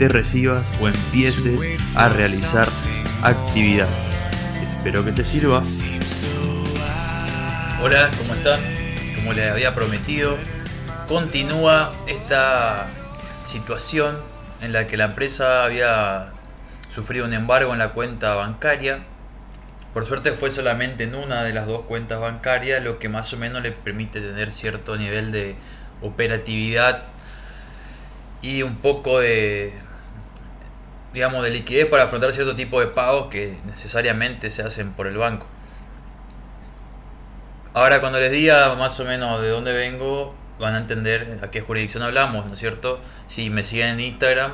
te recibas o empieces a realizar actividades. Espero que te sirva. Hola, ¿cómo están? Como les había prometido, continúa esta situación en la que la empresa había sufrido un embargo en la cuenta bancaria. Por suerte fue solamente en una de las dos cuentas bancarias, lo que más o menos le permite tener cierto nivel de operatividad y un poco de digamos de liquidez para afrontar cierto tipo de pagos que necesariamente se hacen por el banco. Ahora cuando les diga más o menos de dónde vengo, van a entender a qué jurisdicción hablamos, ¿no es cierto? Si me siguen en Instagram,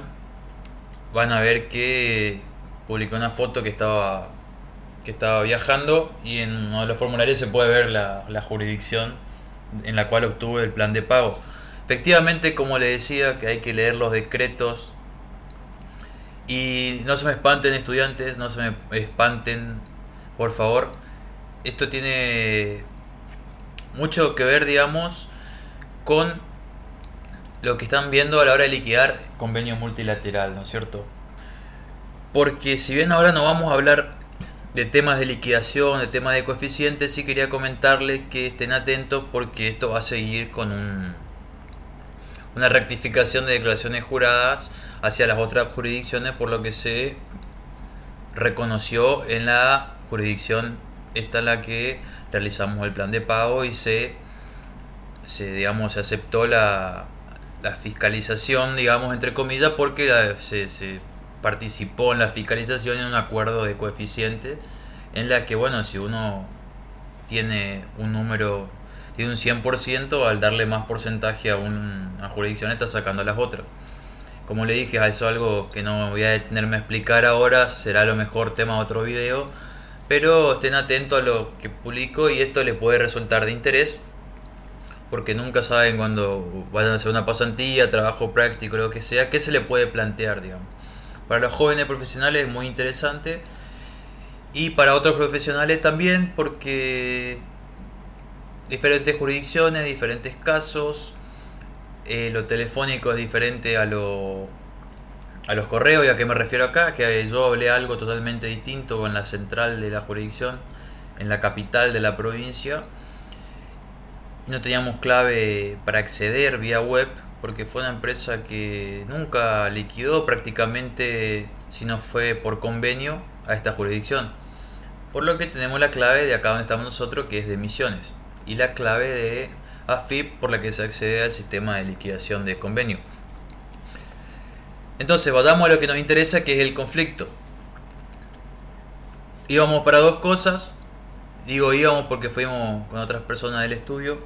van a ver que publiqué una foto que estaba que estaba viajando y en uno de los formularios se puede ver la, la jurisdicción en la cual obtuve el plan de pago. Efectivamente, como le decía, que hay que leer los decretos y no se me espanten estudiantes, no se me espanten, por favor. Esto tiene mucho que ver, digamos, con lo que están viendo a la hora de liquidar convenio multilateral, ¿no es cierto? Porque si bien ahora no vamos a hablar de temas de liquidación, de temas de coeficientes, sí quería comentarles que estén atentos porque esto va a seguir con un, una rectificación de declaraciones juradas hacia las otras jurisdicciones por lo que se reconoció en la jurisdicción esta en la que realizamos el plan de pago y se, se digamos se aceptó la, la fiscalización digamos entre comillas porque se, se participó en la fiscalización en un acuerdo de coeficiente en la que, bueno, si uno tiene un número, tiene un 100%, al darle más porcentaje a una jurisdicción está sacando a las otras. Como le dije, es algo que no voy a detenerme a explicar ahora, será lo mejor tema de otro video, pero estén atentos a lo que publico y esto les puede resultar de interés, porque nunca saben cuando vayan a hacer una pasantía, trabajo práctico, lo que sea, qué se le puede plantear, digamos. Para los jóvenes profesionales es muy interesante y para otros profesionales también porque diferentes jurisdicciones, diferentes casos, eh, lo telefónico es diferente a lo a los correos y a qué me refiero acá, que yo hablé algo totalmente distinto con la central de la jurisdicción en la capital de la provincia. No teníamos clave para acceder vía web porque fue una empresa que nunca liquidó prácticamente, si no fue por convenio, a esta jurisdicción. Por lo que tenemos la clave de acá donde estamos nosotros, que es de emisiones, y la clave de AFIP por la que se accede al sistema de liquidación de convenio. Entonces, vamos a lo que nos interesa, que es el conflicto. Íbamos para dos cosas. Digo íbamos porque fuimos con otras personas del estudio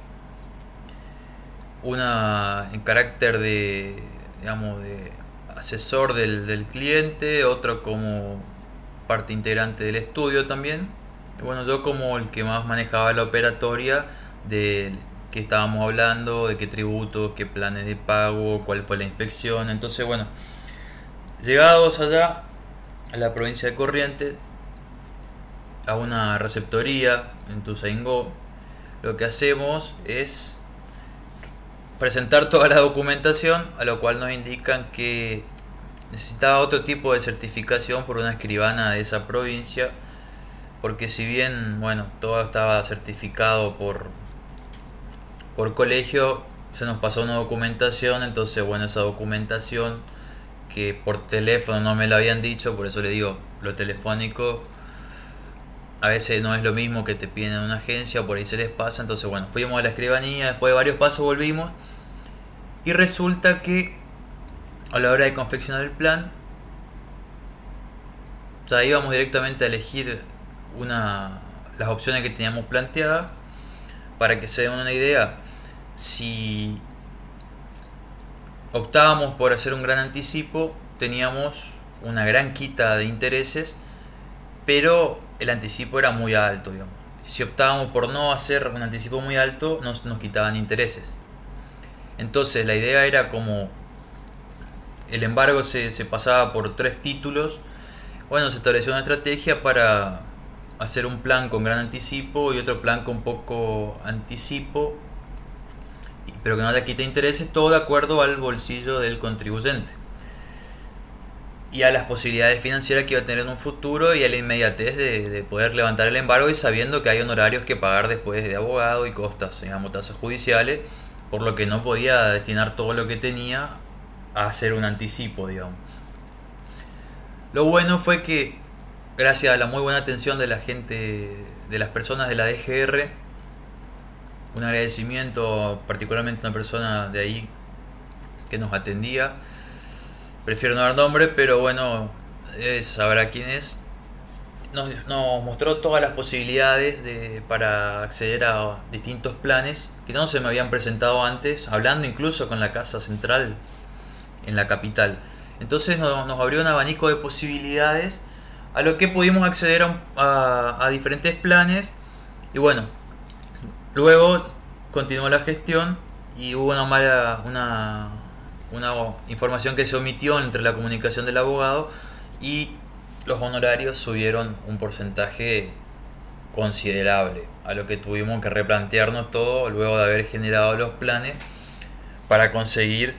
una en carácter de, digamos, de asesor del, del cliente, otro como parte integrante del estudio también. Bueno, yo como el que más manejaba la operatoria de que estábamos hablando, de qué tributo, qué planes de pago, cuál fue la inspección. Entonces, bueno, llegados allá a la provincia de Corrientes, a una receptoría en Tuzaingó, lo que hacemos es presentar toda la documentación, a lo cual nos indican que necesitaba otro tipo de certificación por una escribana de esa provincia, porque si bien, bueno, todo estaba certificado por, por colegio, se nos pasó una documentación, entonces, bueno, esa documentación que por teléfono no me la habían dicho, por eso le digo, lo telefónico a veces no es lo mismo que te piden en una agencia, por ahí se les pasa, entonces bueno, fuimos a la escribanía, después de varios pasos volvimos y resulta que a la hora de confeccionar el plan, ya íbamos directamente a elegir una, las opciones que teníamos planteadas. Para que se den una idea, si optábamos por hacer un gran anticipo, teníamos una gran quita de intereses, pero el anticipo era muy alto, digamos. Si optábamos por no hacer un anticipo muy alto, nos, nos quitaban intereses. Entonces la idea era como el embargo se, se pasaba por tres títulos, bueno, se estableció una estrategia para hacer un plan con gran anticipo y otro plan con poco anticipo, pero que no le quite intereses, todo de acuerdo al bolsillo del contribuyente y a las posibilidades financieras que iba a tener en un futuro y a la inmediatez de, poder levantar el embargo y sabiendo que hay honorarios que pagar después de abogado y costas, digamos, tasas judiciales, por lo que no podía destinar todo lo que tenía a hacer un anticipo, digamos. Lo bueno fue que, gracias a la muy buena atención de la gente, de las personas de la DGR, un agradecimiento particularmente a una persona de ahí que nos atendía, prefiero no dar nombre, pero bueno, sabrá quién es. Nos, nos, mostró todas las posibilidades de, para acceder a distintos planes que no se me habían presentado antes, hablando incluso con la Casa Central en la capital. Entonces nos abrió un abanico de posibilidades a lo que pudimos acceder a, diferentes planes. Y bueno, luego continuó la gestión y hubo una mala, una, una información que se omitió entre la comunicación del abogado y los honorarios subieron un porcentaje considerable, a lo que tuvimos que replantearnos todo luego de haber generado los planes para conseguir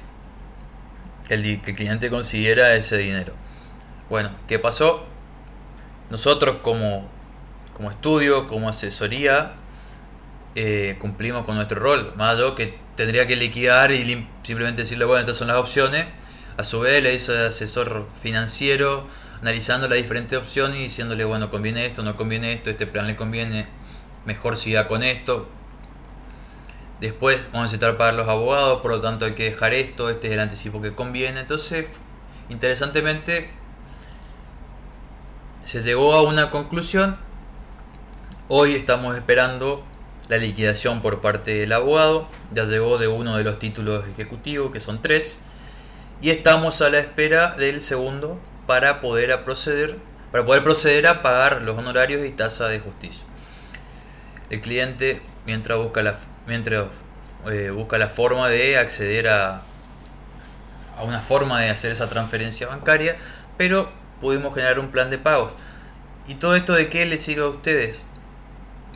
que el, cliente consiguiera ese dinero. Bueno, ¿qué pasó? Nosotros como, como estudio, como asesoría, eh, cumplimos con nuestro rol. Más yo que tendría que liquidar y simplemente decirle, bueno, estas son las opciones. A su vez le hizo de asesor financiero, analizando las diferentes opciones y diciéndole, bueno, conviene esto, no conviene esto, este plan le conviene, mejor siga con esto. Después vamos a necesitar pagar los abogados, por lo tanto hay que dejar esto, este es el anticipo que conviene. Entonces, interesantemente, se llegó a una conclusión. Hoy estamos esperando la liquidación por parte del abogado. Ya llegó de uno de los títulos ejecutivos, que son tres. Y estamos a la espera del segundo para poder proceder, para poder proceder a pagar los honorarios y tasa de justicia. El cliente, mientras busca la mientras eh, busca la forma de acceder a, a una forma de hacer esa transferencia bancaria, pero pudimos generar un plan de pagos. ¿Y todo esto de qué les sirve a ustedes?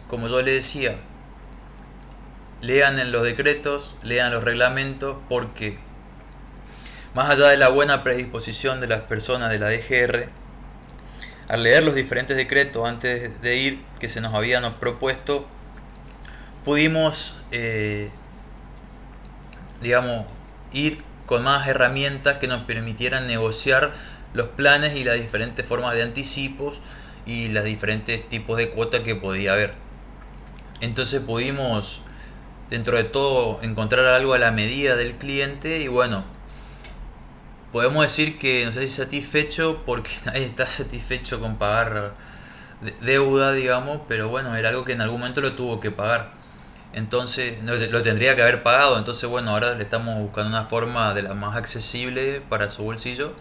Como yo les decía, lean en los decretos, lean los reglamentos, porque más allá de la buena predisposición de las personas de la DGR, al leer los diferentes decretos antes de ir que se nos habían propuesto, pudimos, eh, digamos, ir con más herramientas que nos permitieran negociar los planes y las diferentes formas de anticipos y los diferentes tipos de cuotas que podía haber. Entonces pudimos, dentro de todo, encontrar algo a la medida del cliente y bueno, podemos decir que no estoy satisfecho porque nadie está satisfecho con pagar deuda, digamos, pero bueno, era algo que en algún momento lo tuvo que pagar. Entonces, lo tendría que haber pagado. Entonces, bueno, ahora le estamos buscando una forma de la más accesible para su bolsillo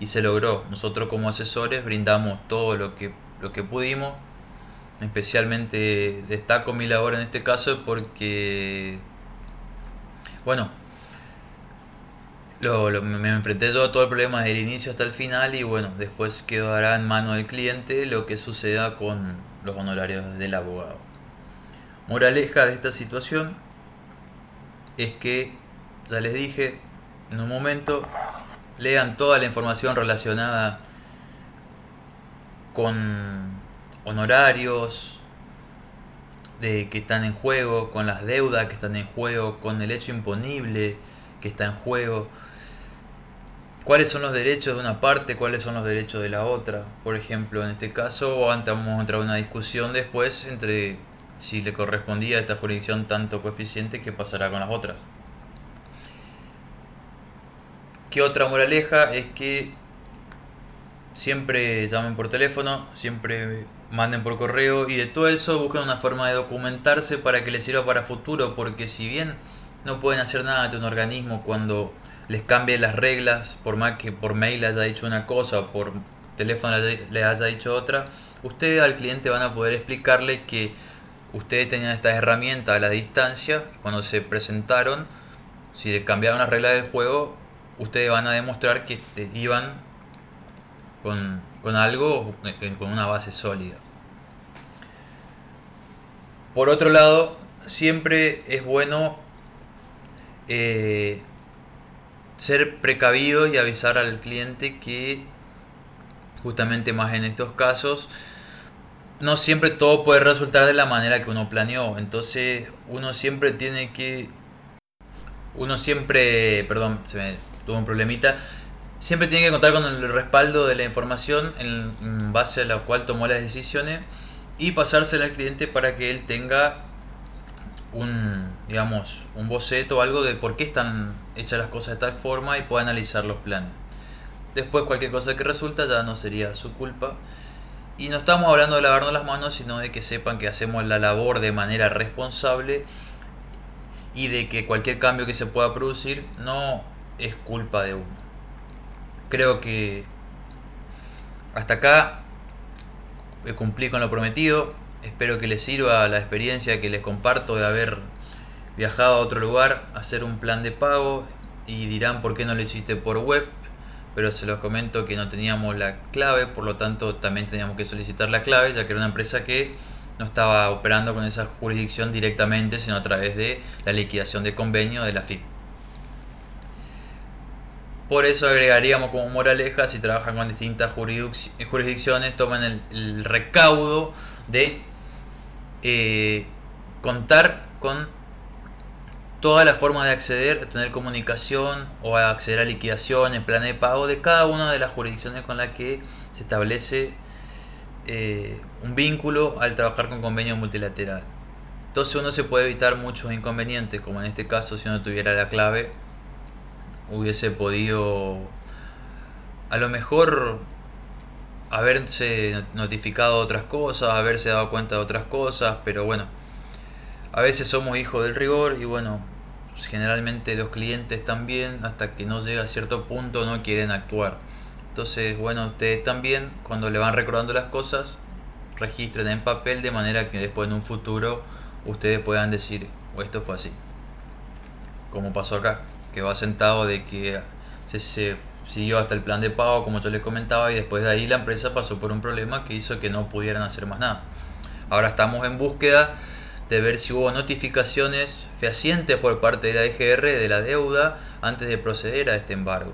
y se logró. Nosotros como asesores brindamos todo lo que, lo que pudimos. Especialmente destaco mi labor en este caso porque, bueno, lo, me enfrenté yo a todo el problema desde el inicio hasta el final y bueno, después quedará en manos del cliente lo que suceda con los honorarios del abogado. Moraleja de esta situación es que, ya les dije, en un momento lean toda la información relacionada con honorarios de que están en juego, con las deudas que están en juego, con el hecho imponible que está en juego, cuáles son los derechos de una parte, cuáles son los derechos de la otra. Por ejemplo, en este caso, antes vamos a entrar en una discusión después entre si le correspondía a esta jurisdicción tanto coeficiente, ¿qué pasará con las otras? ¿Qué otra moraleja? Es que siempre llamen por teléfono, siempre manden por correo y de todo eso busquen una forma de documentarse para que les sirva para futuro, porque si bien no pueden hacer nada ante un organismo cuando les cambie las reglas, por más que por mail haya dicho una cosa o por teléfono le haya dicho otra, ustedes al cliente van a poder explicarle que ustedes tenían estas herramientas a la distancia, cuando se presentaron, si cambiaron las reglas del juego, ustedes van a demostrar que iban con, con algo, con una base sólida. Por otro lado, siempre es bueno eh, ser precavido y avisar al cliente que justamente más en estos casos no siempre todo puede resultar de la manera que uno planeó entonces uno siempre tiene que uno siempre perdón se me tuvo un problemita siempre tiene que contar con el respaldo de la información en base a la cual tomó las decisiones y pasársela al cliente para que él tenga un, digamos, un boceto o algo de por qué están hechas las cosas de tal forma y pueda analizar los planes. Después cualquier cosa que resulta ya no sería su culpa. Y no estamos hablando de lavarnos las manos, sino de que sepan que hacemos la labor de manera responsable y de que cualquier cambio que se pueda producir no es culpa de uno. Creo que hasta acá cumplí con lo prometido. Espero que les sirva la experiencia que les comparto de haber viajado a otro lugar, hacer un plan de pago y dirán por qué no lo hiciste por web, pero se los comento que no teníamos la clave, por lo tanto también teníamos que solicitar la clave, ya que era una empresa que no estaba operando con esa jurisdicción directamente, sino a través de la liquidación de convenio de la FIP. Por eso agregaríamos como moraleja, si trabajan con distintas jurisdicciones, toman el recaudo de eh, contar con toda la forma de acceder, tener comunicación o acceder a liquidación, en plan de pago de cada una de las jurisdicciones con las que se establece eh, un vínculo al trabajar con convenio multilateral. Entonces uno se puede evitar muchos inconvenientes, como en este caso si uno tuviera la clave, hubiese podido a lo mejor haberse notificado otras cosas, haberse dado cuenta de otras cosas, pero bueno, a veces somos hijos del rigor y bueno, generalmente los clientes también, hasta que no llega a cierto punto, no quieren actuar. Entonces, bueno, ustedes también, cuando le van recordando las cosas, registren en papel de manera que después en un futuro ustedes puedan decir, o esto fue así. Como pasó acá, que va sentado de que se, se siguió hasta el plan de pago, como yo les comentaba, y después de ahí la empresa pasó por un problema que hizo que no pudieran hacer más nada. Ahora estamos en búsqueda de ver si hubo notificaciones fehacientes por parte de la EGR de la deuda antes de proceder a este embargo.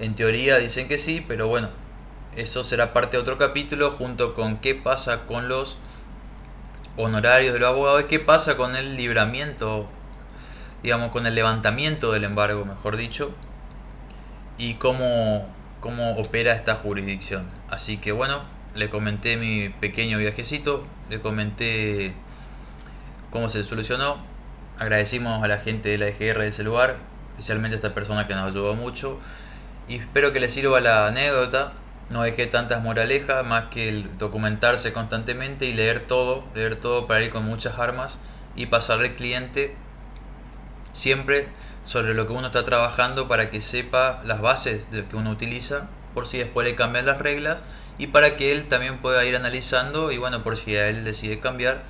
En teoría dicen que sí, pero bueno, eso será parte de otro capítulo junto con qué pasa con los honorarios de los abogados y qué pasa con el libramiento, digamos, con el levantamiento del embargo, mejor dicho, y cómo, cómo opera esta jurisdicción. Así que bueno, le comenté mi pequeño viajecito, le comenté cómo se solucionó. Agradecimos a la gente de la EGR de ese lugar, especialmente a esta persona que nos ayudó mucho. Y espero que les sirva la anécdota. No dejé tantas moralejas más que el documentarse constantemente y leer todo, leer todo para ir con muchas armas y pasarle al cliente siempre sobre lo que uno está trabajando para que sepa las bases de lo que uno utiliza, por si después le cambian las reglas y para que él también pueda ir analizando y bueno, por si a él decide cambiar,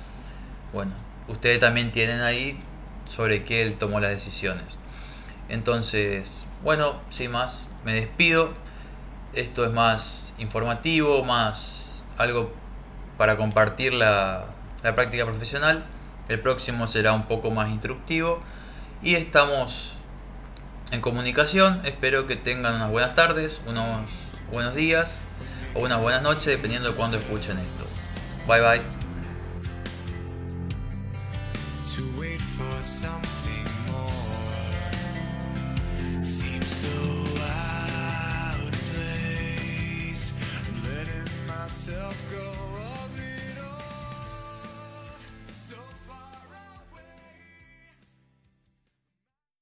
bueno, ustedes también tienen ahí sobre qué él tomó las decisiones. Entonces, bueno, sin más, me despido. Esto es más informativo, más algo para compartir la, la práctica profesional. El próximo será un poco más instructivo y estamos en comunicación. Espero que tengan unas buenas tardes, unos buenos días o unas buenas noches, dependiendo de cuándo escuchen esto. Bye bye.